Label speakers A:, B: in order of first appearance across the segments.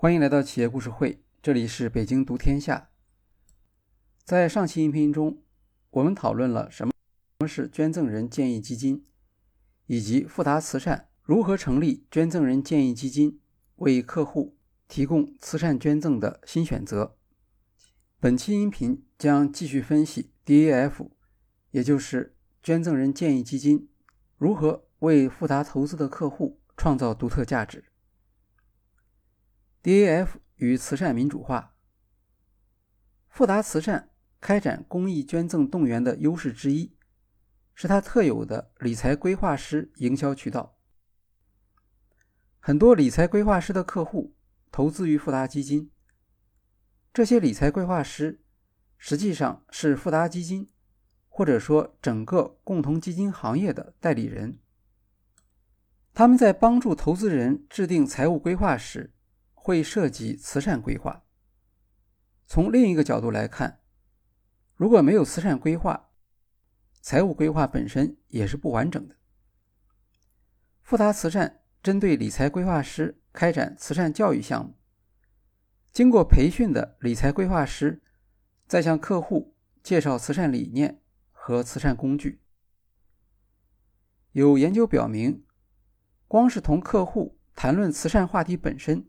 A: 欢迎来到企业故事会，这里是北京读天下。在上期音频中，我们讨论了什么什么是捐赠人建议基金，以及富达慈善如何成立捐赠人建议基金，为客户提供慈善捐赠的新选择。本期音频将继续分析 DAF，也就是捐赠人建议基金如何为富达投资的客户创造独特价值。DAF 与慈善民主化，富达慈善开展公益捐赠动员的优势之一，是它特有的理财规划师营销渠道。很多理财规划师的客户投资于富达基金，这些理财规划师实际上是富达基金或者说整个共同基金行业的代理人。他们在帮助投资人制定财务规划时。会涉及慈善规划。从另一个角度来看，如果没有慈善规划，财务规划本身也是不完整的。富达慈善针对理财规划师开展慈善教育项目，经过培训的理财规划师再向客户介绍慈善理念和慈善工具。有研究表明，光是同客户谈论慈善话题本身。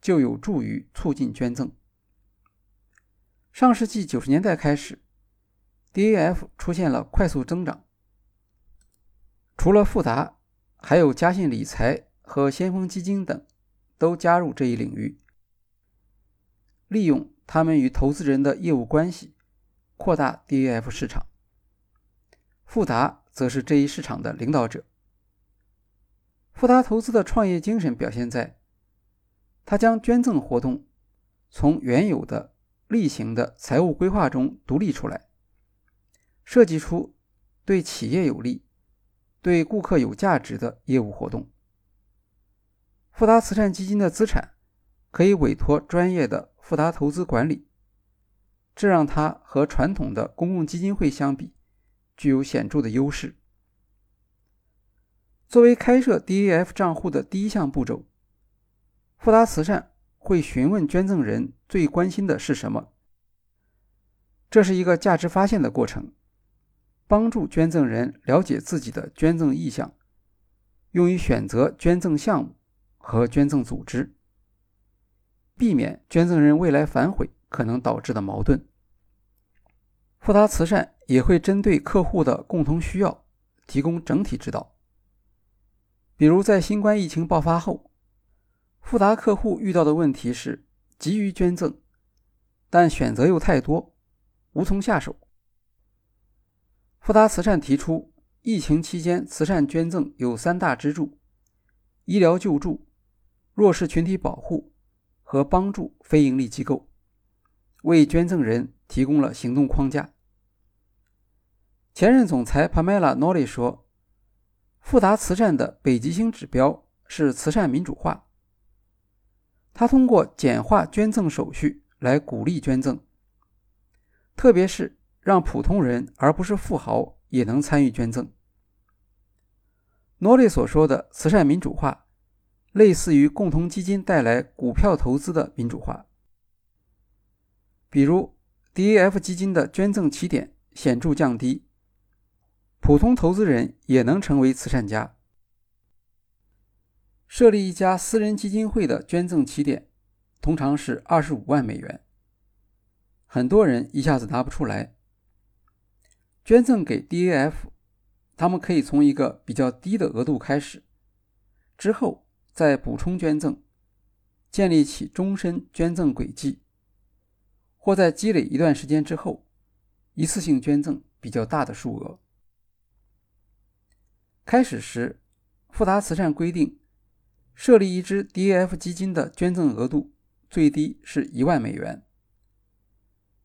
A: 就有助于促进捐赠。上世纪九十年代开始，DAF 出现了快速增长。除了富达，还有嘉信理财和先锋基金等都加入这一领域，利用他们与投资人的业务关系扩大 DAF 市场。富达则是这一市场的领导者。富达投资的创业精神表现在。他将捐赠活动从原有的例行的财务规划中独立出来，设计出对企业有利、对顾客有价值的业务活动。富达慈善基金的资产可以委托专业的富达投资管理，这让它和传统的公共基金会相比具有显著的优势。作为开设 DAF 账户的第一项步骤。富达慈善会询问捐赠人最关心的是什么，这是一个价值发现的过程，帮助捐赠人了解自己的捐赠意向，用于选择捐赠项目和捐赠组织，避免捐赠人未来反悔可能导致的矛盾。富达慈善也会针对客户的共同需要提供整体指导，比如在新冠疫情爆发后。富达客户遇到的问题是急于捐赠，但选择又太多，无从下手。富达慈善提出，疫情期间慈善捐赠有三大支柱：医疗救助、弱势群体保护和帮助非营利机构，为捐赠人提供了行动框架。前任总裁 Pamela n o l i 说：“富达慈善的北极星指标是慈善民主化。”他通过简化捐赠手续来鼓励捐赠，特别是让普通人而不是富豪也能参与捐赠。诺利所说的慈善民主化，类似于共同基金带来股票投资的民主化。比如，DAF 基金的捐赠起点显著降低，普通投资人也能成为慈善家。设立一家私人基金会的捐赠起点通常是二十五万美元，很多人一下子拿不出来。捐赠给 DAF，他们可以从一个比较低的额度开始，之后再补充捐赠，建立起终身捐赠轨迹，或在积累一段时间之后，一次性捐赠比较大的数额。开始时，富达慈善规定。设立一支 DAF 基金的捐赠额度最低是一万美元。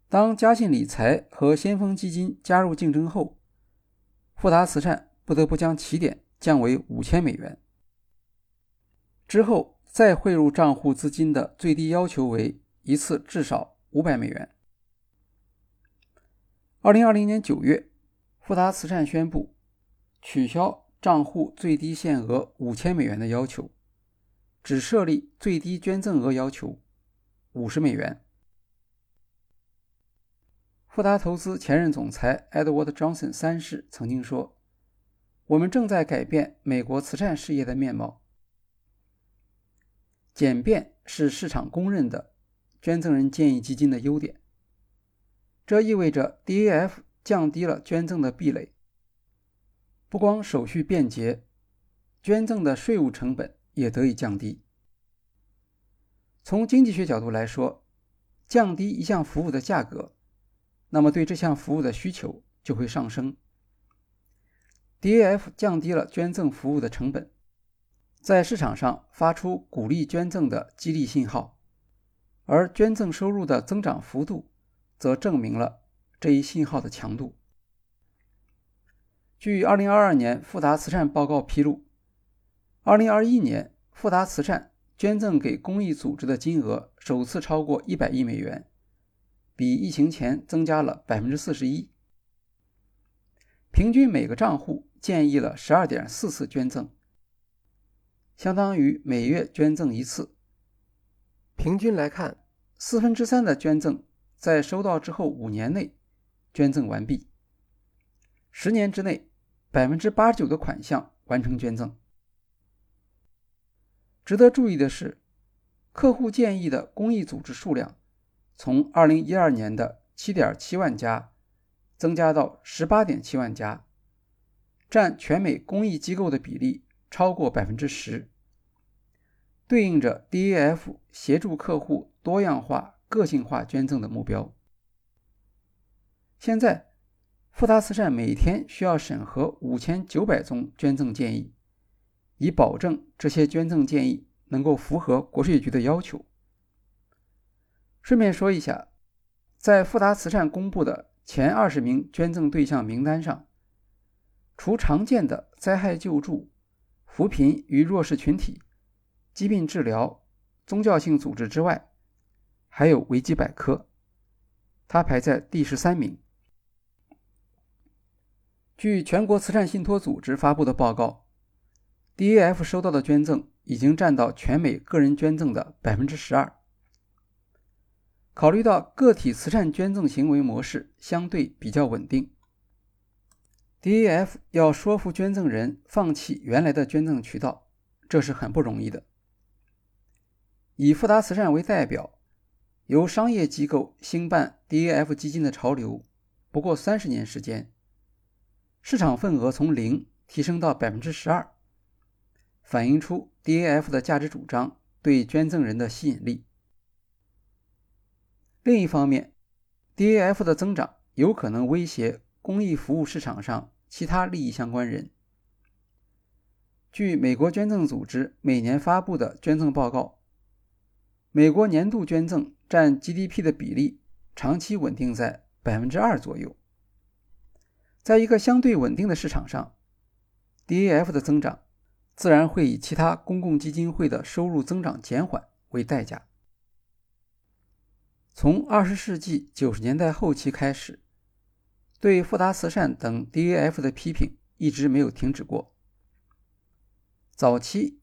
A: 当嘉信理财和先锋基金加入竞争后，富达慈善不得不将起点降为五千美元。之后再汇入账户资金的最低要求为一次至少五百美元。二零二零年九月，富达慈善宣布取消账户最低限额五千美元的要求。只设立最低捐赠额要求五十美元。富达投资前任总裁 Edward Johnson 三世曾经说：“我们正在改变美国慈善事业的面貌。简便是市场公认的捐赠人建议基金的优点。这意味着 DAF 降低了捐赠的壁垒，不光手续便捷，捐赠的税务成本也得以降低。从经济学角度来说，降低一项服务的价格。”那么，对这项服务的需求就会上升。DAF 降低了捐赠服务的成本，在市场上发出鼓励捐赠的激励信号，而捐赠收入的增长幅度则证明了这一信号的强度。据2022年富达慈善报告披露，2021年富达慈善捐赠给公益组织的金额首次超过100亿美元。比疫情前增加了百分之四十一，平均每个账户建议了十二点四次捐赠，相当于每月捐赠一次。平均来看，四分之三的捐赠在收到之后五年内捐赠完毕，十年之内百分之八十九的款项完成捐赠。值得注意的是，客户建议的公益组织数量。从2012年的7.7万家增加到18.7万家，占全美公益机构的比例超过10%，对应着 DAF 协助客户多样化、个性化捐赠的目标。现在，富达慈善每天需要审核5900宗捐赠建议，以保证这些捐赠建议能够符合国税局的要求。顺便说一下，在富达慈善公布的前二十名捐赠对象名单上，除常见的灾害救助、扶贫与弱势群体、疾病治疗、宗教性组织之外，还有维基百科，它排在第十三名。据全国慈善信托组织发布的报告，DAF 收到的捐赠已经占到全美个人捐赠的百分之十二。考虑到个体慈善捐赠行为模式相对比较稳定，DAF 要说服捐赠人放弃原来的捐赠渠道，这是很不容易的。以富达慈善为代表，由商业机构兴办 DAF 基金的潮流不过三十年时间，市场份额从零提升到百分之十二，反映出 DAF 的价值主张对捐赠人的吸引力。另一方面，DAF 的增长有可能威胁公益服务市场上其他利益相关人。据美国捐赠组织每年发布的捐赠报告，美国年度捐赠占 GDP 的比例长期稳定在百分之二左右。在一个相对稳定的市场上，DAF 的增长自然会以其他公共基金会的收入增长减缓为代价。从二十世纪九十年代后期开始，对富达慈善等 DAF 的批评一直没有停止过。早期，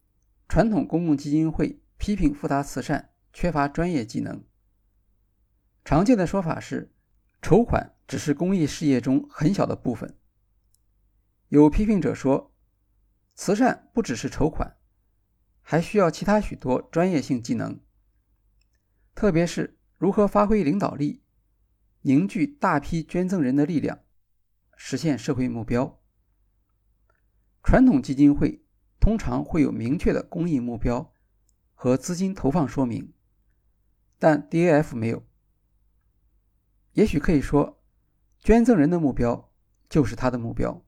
A: 传统公共基金会批评富达慈善缺乏专业技能。常见的说法是，筹款只是公益事业中很小的部分。有批评者说，慈善不只是筹款，还需要其他许多专业性技能，特别是。如何发挥领导力，凝聚大批捐赠人的力量，实现社会目标？传统基金会通常会有明确的公益目标和资金投放说明，但 DAF 没有。也许可以说，捐赠人的目标就是他的目标。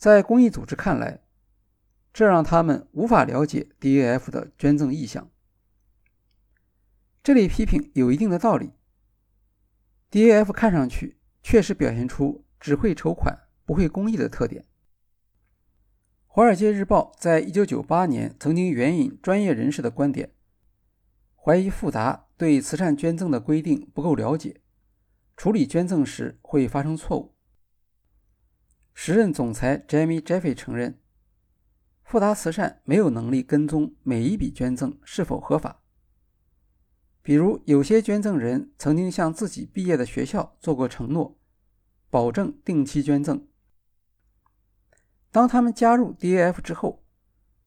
A: 在公益组织看来，这让他们无法了解 DAF 的捐赠意向。这类批评有一定的道理。DAF 看上去确实表现出只会筹款不会公益的特点。《华尔街日报》在1998年曾经援引专业人士的观点，怀疑富达对慈善捐赠的规定不够了解，处理捐赠时会发生错误。时任总裁 Jamie Jeffy 承认，富达慈善没有能力跟踪每一笔捐赠是否合法。比如，有些捐赠人曾经向自己毕业的学校做过承诺，保证定期捐赠。当他们加入 DAF 之后，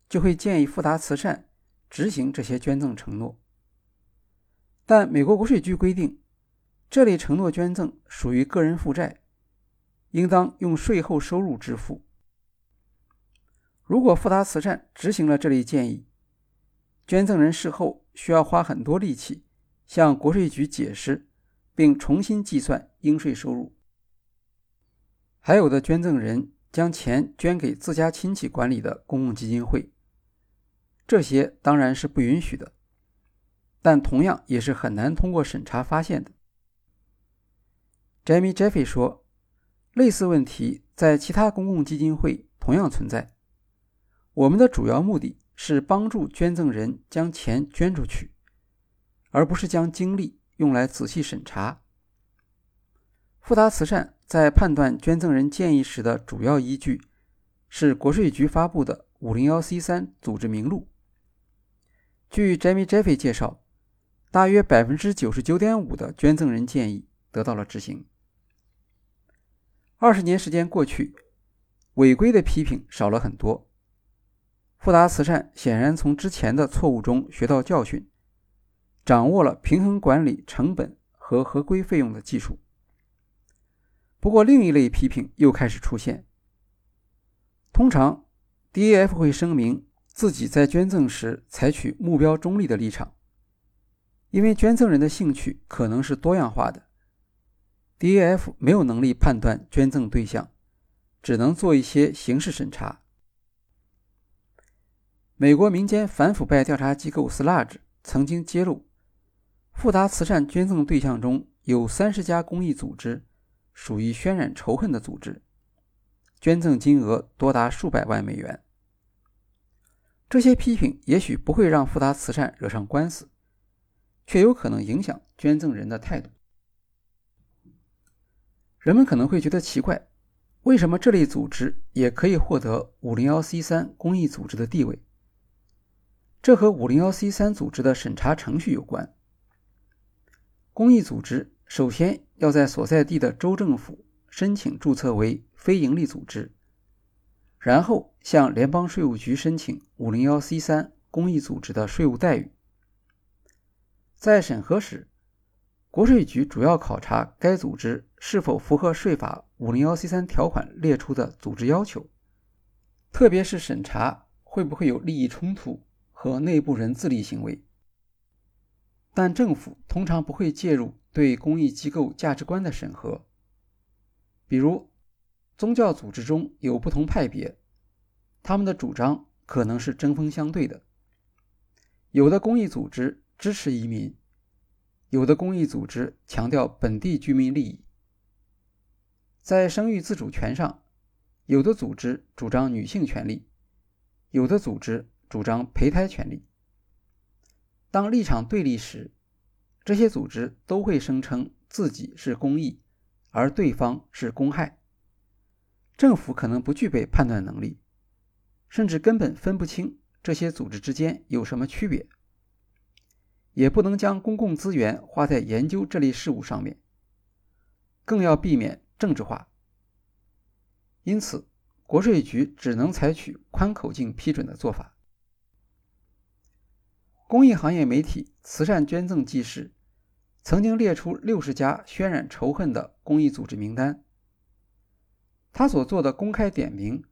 A: 就会建议富达慈善执行这些捐赠承诺。但美国国税局规定，这类承诺捐赠属于个人负债，应当用税后收入支付。如果富达慈善执行了这类建议，捐赠人事后需要花很多力气向国税局解释，并重新计算应税收入。还有的捐赠人将钱捐给自家亲戚管理的公共基金会，这些当然是不允许的。但同样也是很难通过审查发现的。Jamie Jeffy 说：“类似问题在其他公共基金会同样存在。我们的主要目的是帮助捐赠人将钱捐出去，而不是将精力用来仔细审查。”富达慈善在判断捐赠人建议时的主要依据是国税局发布的 501c3 组织名录。据 Jamie Jeffy 介绍。大约百分之九十九点五的捐赠人建议得到了执行。二十年时间过去，违规的批评少了很多。富达慈善显然从之前的错误中学到教训，掌握了平衡管理成本和合规费用的技术。不过，另一类批评又开始出现。通常，DAF 会声明自己在捐赠时采取目标中立的立场。因为捐赠人的兴趣可能是多样化的，DAF 没有能力判断捐赠对象，只能做一些形式审查。美国民间反腐败调查机构 Sludge 曾经揭露，富达慈善捐赠对象中有三十家公益组织属于渲染仇恨的组织，捐赠金额多达数百万美元。这些批评也许不会让富达慈善惹上官司。却有可能影响捐赠人的态度。人们可能会觉得奇怪，为什么这类组织也可以获得 501c3 公益组织的地位？这和 501c3 组织的审查程序有关。公益组织首先要在所在地的州政府申请注册为非营利组织，然后向联邦税务局申请 501c3 公益组织的税务待遇。在审核时，国税局主要考察该组织是否符合税法 501c3 条款列出的组织要求，特别是审查会不会有利益冲突和内部人自利行为。但政府通常不会介入对公益机构价值观的审核，比如宗教组织中有不同派别，他们的主张可能是针锋相对的，有的公益组织。支持移民，有的公益组织强调本地居民利益。在生育自主权上，有的组织主张女性权利，有的组织主张胚胎权利。当立场对立时，这些组织都会声称自己是公益，而对方是公害。政府可能不具备判断能力，甚至根本分不清这些组织之间有什么区别。也不能将公共资源花在研究这类事物上面，更要避免政治化。因此，国税局只能采取宽口径批准的做法。公益行业媒体《慈善捐赠纪事》曾经列出六十家渲染仇恨的公益组织名单。他所做的公开点名，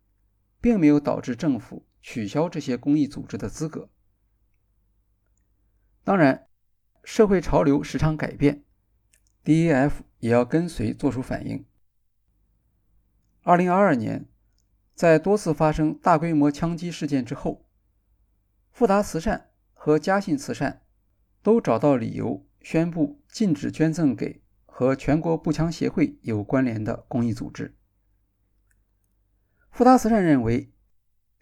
A: 并没有导致政府取消这些公益组织的资格。当然，社会潮流时常改变，DAF 也要跟随做出反应。二零二二年，在多次发生大规模枪击事件之后，富达慈善和嘉信慈善都找到理由宣布禁止捐赠给和全国步枪协会有关联的公益组织。富达慈善认为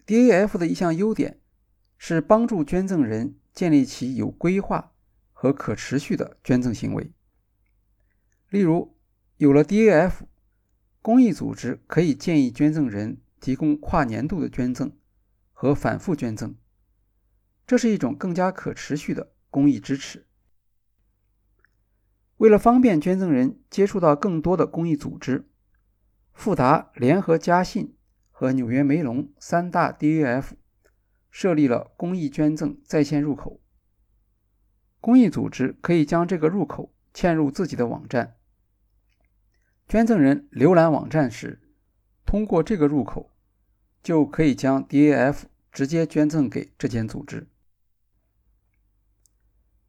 A: ，DAF 的一项优点是帮助捐赠人。建立起有规划和可持续的捐赠行为。例如，有了 DAF，公益组织可以建议捐赠人提供跨年度的捐赠和反复捐赠，这是一种更加可持续的公益支持。为了方便捐赠人接触到更多的公益组织，富达联合嘉信和纽约梅隆三大 DAF 设立了公益捐赠在线入口。公益组织可以将这个入口嵌入自己的网站，捐赠人浏览网站时，通过这个入口就可以将 DAF 直接捐赠给这间组织。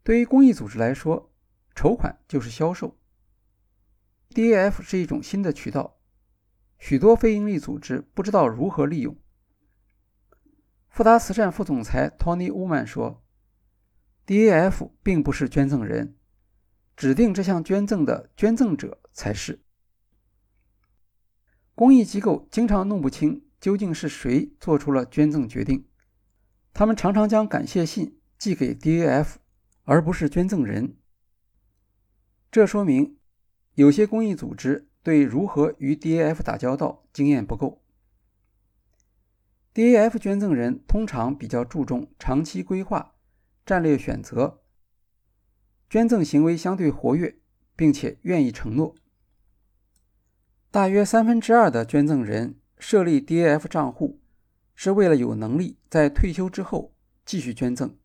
A: 对于公益组织来说，筹款就是销售，DAF 是一种新的渠道，许多非营利组织不知道如何利用。富达慈善副总裁 Tony Woman 说：“DAF 并不是捐赠人，指定这项捐赠的捐赠者才是。公益机构经常弄不清究竟是谁做出了捐赠决定，他们常常将感谢信寄给 DAF，而不是捐赠人。”这说明，有些公益组织对如何与 DAF 打交道经验不够。DAF 捐赠人通常比较注重长期规划、战略选择，捐赠行为相对活跃，并且愿意承诺。大约三分之二的捐赠人设立 DAF 账户，是为了有能力在退休之后继续捐赠。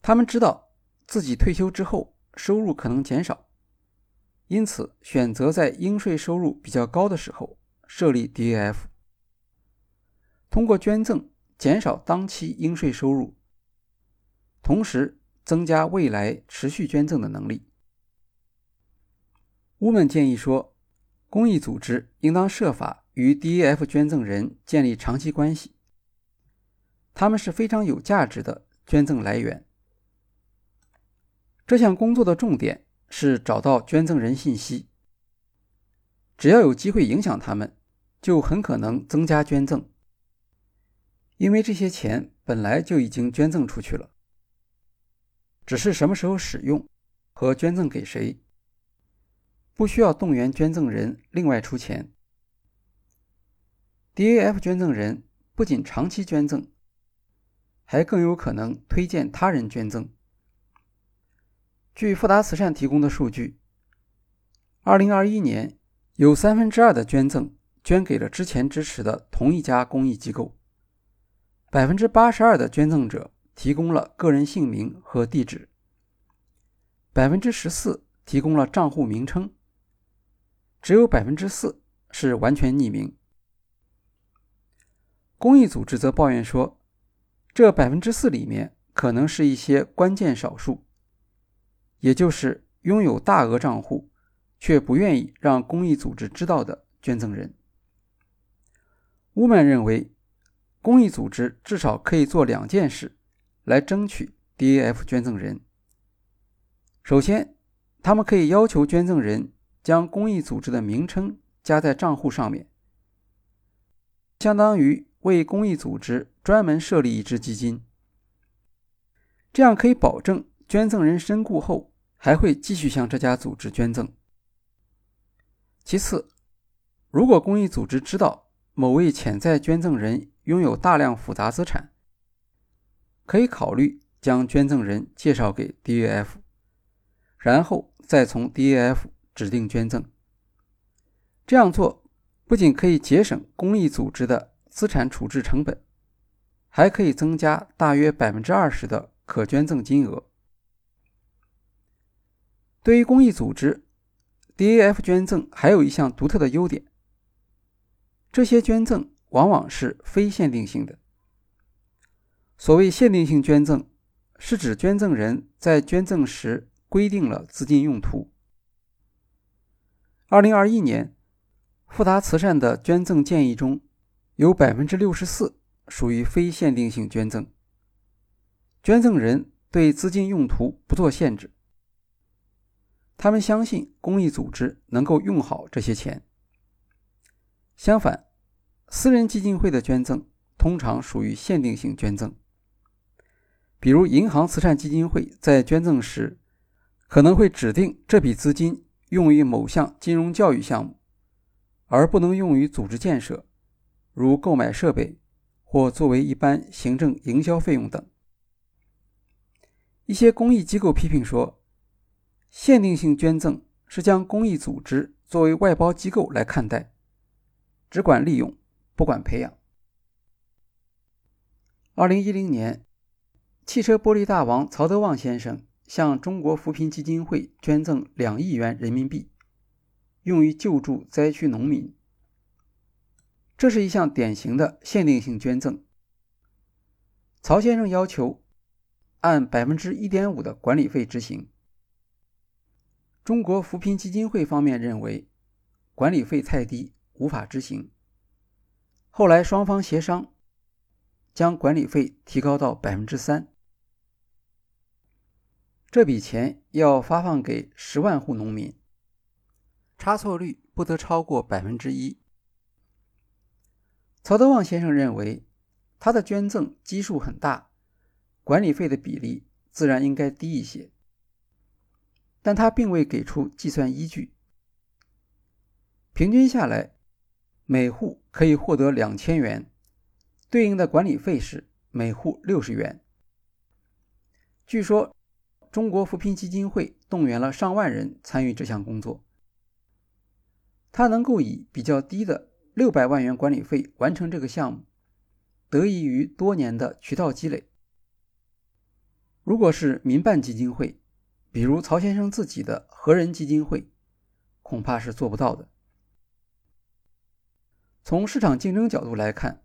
A: 他们知道自己退休之后。收入可能减少，因此选择在应税收入比较高的时候设立 DAF，通过捐赠减少当期应税收入，同时增加未来持续捐赠的能力。乌们建议说，公益组织应当设法与 DAF 捐赠人建立长期关系，他们是非常有价值的捐赠来源。这项工作的重点是找到捐赠人信息。只要有机会影响他们，就很可能增加捐赠，因为这些钱本来就已经捐赠出去了，只是什么时候使用和捐赠给谁，不需要动员捐赠人另外出钱。DAF 捐赠人不仅长期捐赠，还更有可能推荐他人捐赠。据富达慈善提供的数据，2021年有三分之二的捐赠捐给了之前支持的同一家公益机构，百分之八十二的捐赠者提供了个人姓名和地址，百分之十四提供了账户名称，只有百分之四是完全匿名。公益组织则抱怨说，这百分之四里面可能是一些关键少数。也就是拥有大额账户却不愿意让公益组织知道的捐赠人。乌曼认为，公益组织至少可以做两件事来争取 DAF 捐赠人。首先，他们可以要求捐赠人将公益组织的名称加在账户上面，相当于为公益组织专门设立一支基金，这样可以保证捐赠人身故后。还会继续向这家组织捐赠。其次，如果公益组织知道某位潜在捐赠人拥有大量复杂资产，可以考虑将捐赠人介绍给 DAF，然后再从 DAF 指定捐赠。这样做不仅可以节省公益组织的资产处置成本，还可以增加大约百分之二十的可捐赠金额。对于公益组织，DAF 捐赠还有一项独特的优点：这些捐赠往往是非限定性的。所谓限定性捐赠，是指捐赠人在捐赠时规定了资金用途。二零二一年，富达慈善的捐赠建议中有百分之六十四属于非限定性捐赠，捐赠人对资金用途不做限制。他们相信公益组织能够用好这些钱。相反，私人基金会的捐赠通常属于限定性捐赠。比如，银行慈善基金会在捐赠时，可能会指定这笔资金用于某项金融教育项目，而不能用于组织建设，如购买设备或作为一般行政营销费用等。一些公益机构批评说，限定性捐赠是将公益组织作为外包机构来看待，只管利用，不管培养。二零一零年，汽车玻璃大王曹德旺先生向中国扶贫基金会捐赠两亿元人民币，用于救助灾区农民。这是一项典型的限定性捐赠。曹先生要求。按百分之一点五的管理费执行。中国扶贫基金会方面认为管理费太低，无法执行。后来双方协商，将管理费提高到百分之三。这笔钱要发放给十万户农民，差错率不得超过百分之一。曹德旺先生认为，他的捐赠基数很大。管理费的比例自然应该低一些，但他并未给出计算依据。平均下来，每户可以获得两千元，对应的管理费是每户六十元。据说，中国扶贫基金会动员了上万人参与这项工作。他能够以比较低的六百万元管理费完成这个项目，得益于多年的渠道积累。如果是民办基金会，比如曹先生自己的和人基金会，恐怕是做不到的。从市场竞争角度来看，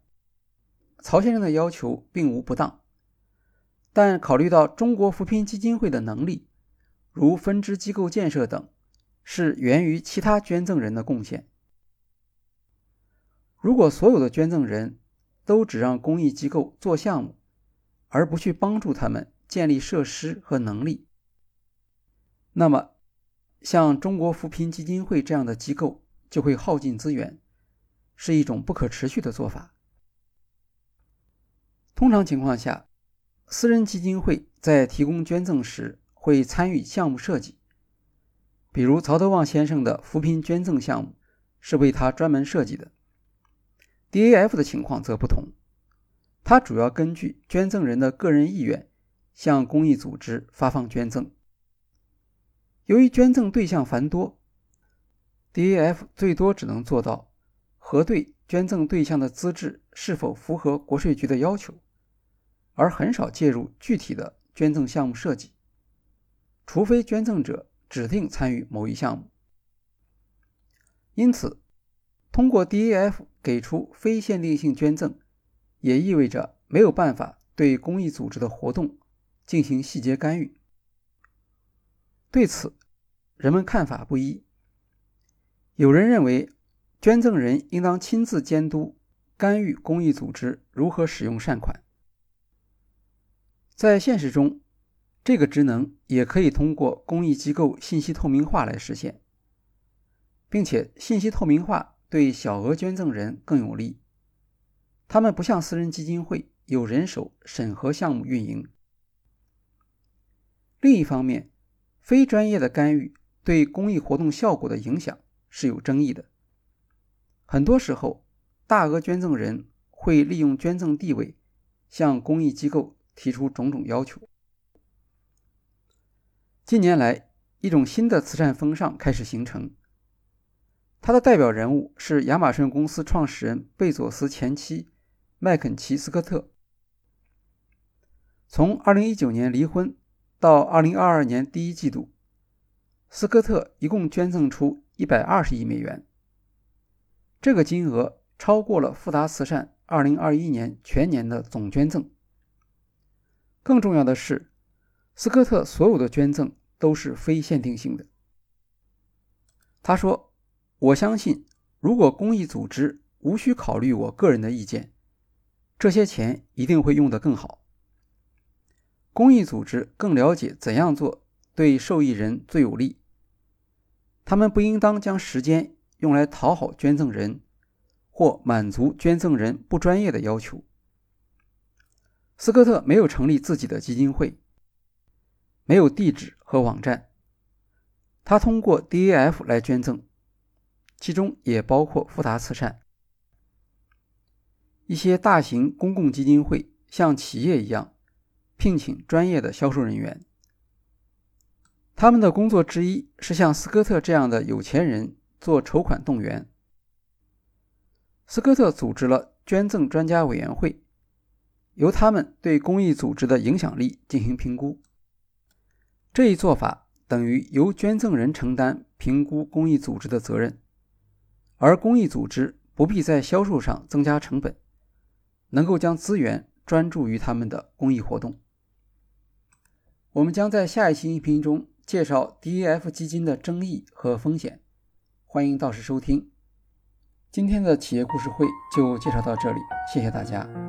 A: 曹先生的要求并无不当，但考虑到中国扶贫基金会的能力，如分支机构建设等，是源于其他捐赠人的贡献。如果所有的捐赠人都只让公益机构做项目，而不去帮助他们，建立设施和能力，那么像中国扶贫基金会这样的机构就会耗尽资源，是一种不可持续的做法。通常情况下，私人基金会在提供捐赠时会参与项目设计，比如曹德旺先生的扶贫捐赠项目是为他专门设计的。DAF 的情况则不同，它主要根据捐赠人的个人意愿。向公益组织发放捐赠。由于捐赠对象繁多，DAF 最多只能做到核对捐赠对象的资质是否符合国税局的要求，而很少介入具体的捐赠项目设计，除非捐赠者指定参与某一项目。因此，通过 DAF 给出非限定性捐赠，也意味着没有办法对公益组织的活动。进行细节干预，对此人们看法不一。有人认为，捐赠人应当亲自监督、干预公益组织如何使用善款。在现实中，这个职能也可以通过公益机构信息透明化来实现，并且信息透明化对小额捐赠人更有利。他们不像私人基金会有人手审核项目运营。另一方面，非专业的干预对公益活动效果的影响是有争议的。很多时候，大额捐赠人会利用捐赠地位向公益机构提出种种要求。近年来，一种新的慈善风尚开始形成，它的代表人物是亚马逊公司创始人贝佐斯前妻麦肯齐斯科特。从2019年离婚。到二零二二年第一季度，斯科特一共捐赠出一百二十亿美元。这个金额超过了富达慈善二零二一年全年的总捐赠。更重要的是，斯科特所有的捐赠都是非限定性的。他说：“我相信，如果公益组织无需考虑我个人的意见，这些钱一定会用得更好。”公益组织更了解怎样做对受益人最有利，他们不应当将时间用来讨好捐赠人或满足捐赠人不专业的要求。斯科特没有成立自己的基金会，没有地址和网站，他通过 DAF 来捐赠，其中也包括富达慈善。一些大型公共基金会像企业一样聘请专业的销售人员，他们的工作之一是像斯科特这样的有钱人做筹款动员。斯科特组织了捐赠专家委员会，由他们对公益组织的影响力进行评估。这一做法等于由捐赠人承担评估公益组织的责任，而公益组织不必在销售上增加成本，能够将资源专注于他们的公益活动。我们将在下一期音频中介绍 DEF 基金的争议和风险，欢迎到时收听。今天的企业故事会就介绍到这里，谢谢大家。